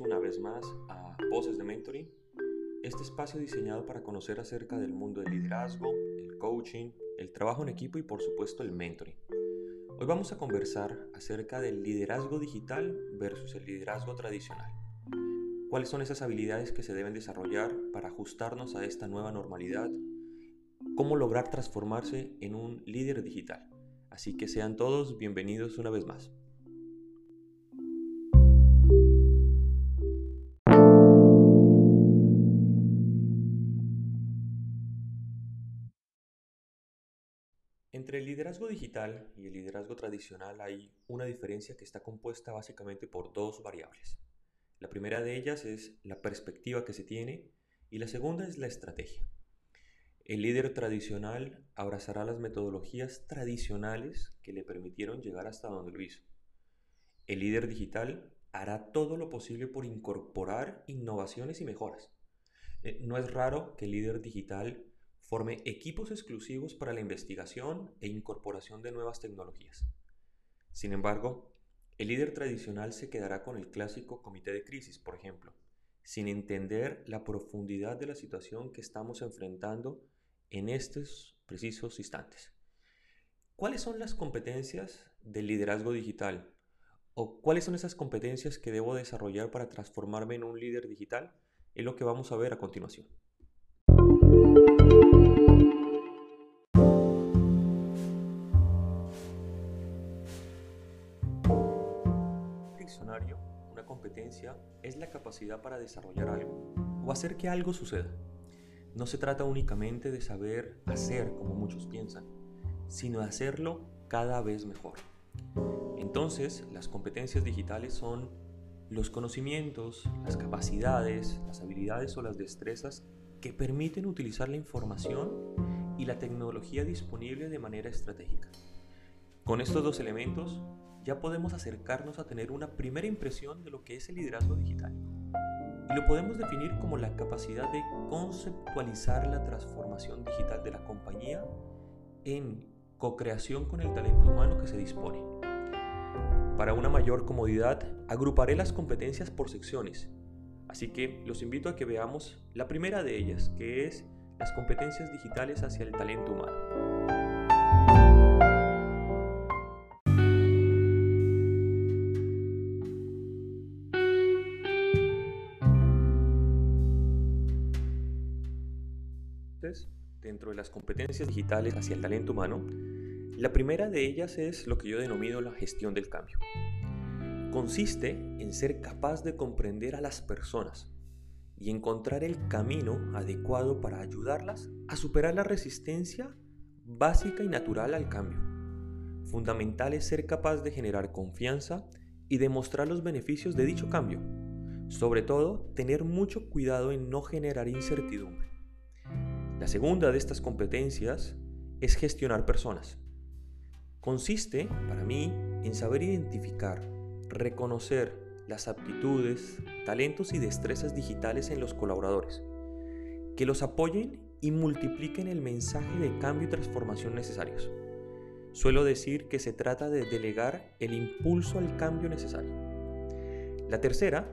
una vez más a Voces de Mentoring, este espacio diseñado para conocer acerca del mundo del liderazgo, el coaching, el trabajo en equipo y por supuesto el mentoring. Hoy vamos a conversar acerca del liderazgo digital versus el liderazgo tradicional. ¿Cuáles son esas habilidades que se deben desarrollar para ajustarnos a esta nueva normalidad? ¿Cómo lograr transformarse en un líder digital? Así que sean todos bienvenidos una vez más. Entre el liderazgo digital y el liderazgo tradicional hay una diferencia que está compuesta básicamente por dos variables. La primera de ellas es la perspectiva que se tiene y la segunda es la estrategia. El líder tradicional abrazará las metodologías tradicionales que le permitieron llegar hasta donde lo hizo. El líder digital hará todo lo posible por incorporar innovaciones y mejoras. Eh, no es raro que el líder digital forme equipos exclusivos para la investigación e incorporación de nuevas tecnologías. Sin embargo, el líder tradicional se quedará con el clásico comité de crisis, por ejemplo, sin entender la profundidad de la situación que estamos enfrentando en estos precisos instantes. ¿Cuáles son las competencias del liderazgo digital? ¿O cuáles son esas competencias que debo desarrollar para transformarme en un líder digital? Es lo que vamos a ver a continuación. Una competencia es la capacidad para desarrollar algo o hacer que algo suceda. No se trata únicamente de saber hacer como muchos piensan, sino hacerlo cada vez mejor. Entonces, las competencias digitales son los conocimientos, las capacidades, las habilidades o las destrezas que permiten utilizar la información y la tecnología disponible de manera estratégica. Con estos dos elementos ya podemos acercarnos a tener una primera impresión de lo que es el liderazgo digital. Y lo podemos definir como la capacidad de conceptualizar la transformación digital de la compañía en co-creación con el talento humano que se dispone. Para una mayor comodidad, agruparé las competencias por secciones, así que los invito a que veamos la primera de ellas, que es las competencias digitales hacia el talento humano. Dentro de las competencias digitales hacia el talento humano, la primera de ellas es lo que yo denomino la gestión del cambio. Consiste en ser capaz de comprender a las personas y encontrar el camino adecuado para ayudarlas a superar la resistencia básica y natural al cambio. Fundamental es ser capaz de generar confianza y demostrar los beneficios de dicho cambio. Sobre todo, tener mucho cuidado en no generar incertidumbre. La segunda de estas competencias es gestionar personas. Consiste, para mí, en saber identificar, reconocer las aptitudes, talentos y destrezas digitales en los colaboradores, que los apoyen y multipliquen el mensaje de cambio y transformación necesarios. Suelo decir que se trata de delegar el impulso al cambio necesario. La tercera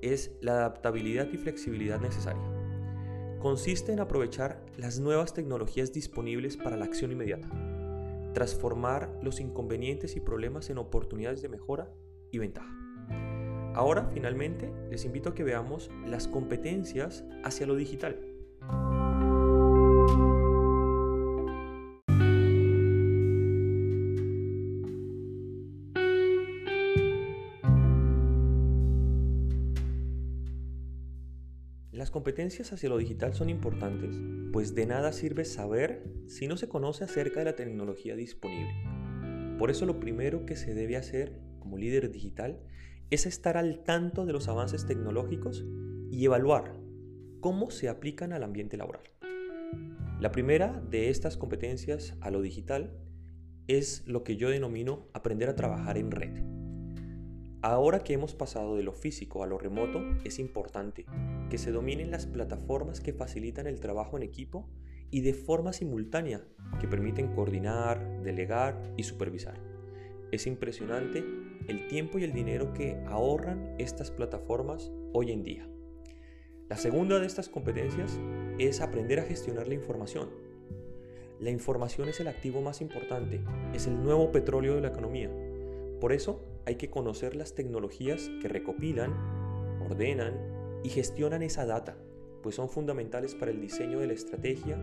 es la adaptabilidad y flexibilidad necesaria consiste en aprovechar las nuevas tecnologías disponibles para la acción inmediata, transformar los inconvenientes y problemas en oportunidades de mejora y ventaja. Ahora, finalmente, les invito a que veamos las competencias hacia lo digital. Las competencias hacia lo digital son importantes, pues de nada sirve saber si no se conoce acerca de la tecnología disponible. Por eso lo primero que se debe hacer como líder digital es estar al tanto de los avances tecnológicos y evaluar cómo se aplican al ambiente laboral. La primera de estas competencias a lo digital es lo que yo denomino aprender a trabajar en red. Ahora que hemos pasado de lo físico a lo remoto, es importante que se dominen las plataformas que facilitan el trabajo en equipo y de forma simultánea, que permiten coordinar, delegar y supervisar. Es impresionante el tiempo y el dinero que ahorran estas plataformas hoy en día. La segunda de estas competencias es aprender a gestionar la información. La información es el activo más importante, es el nuevo petróleo de la economía. Por eso hay que conocer las tecnologías que recopilan, ordenan y gestionan esa data, pues son fundamentales para el diseño de la estrategia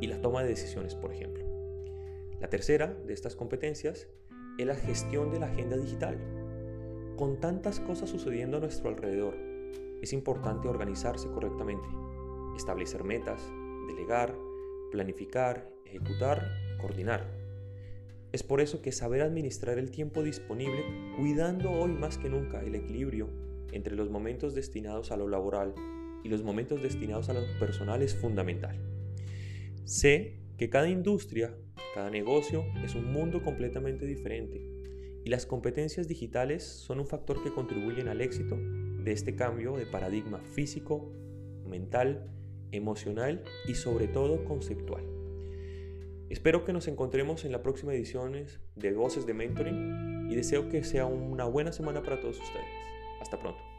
y la toma de decisiones, por ejemplo. La tercera de estas competencias es la gestión de la agenda digital. Con tantas cosas sucediendo a nuestro alrededor, es importante organizarse correctamente, establecer metas, delegar, planificar, ejecutar, coordinar. Es por eso que saber administrar el tiempo disponible, cuidando hoy más que nunca el equilibrio entre los momentos destinados a lo laboral y los momentos destinados a lo personal es fundamental. Sé que cada industria, cada negocio es un mundo completamente diferente y las competencias digitales son un factor que contribuyen al éxito de este cambio de paradigma físico, mental, emocional y sobre todo conceptual. Espero que nos encontremos en la próxima edición de Voces de Mentoring y deseo que sea una buena semana para todos ustedes. Hasta pronto.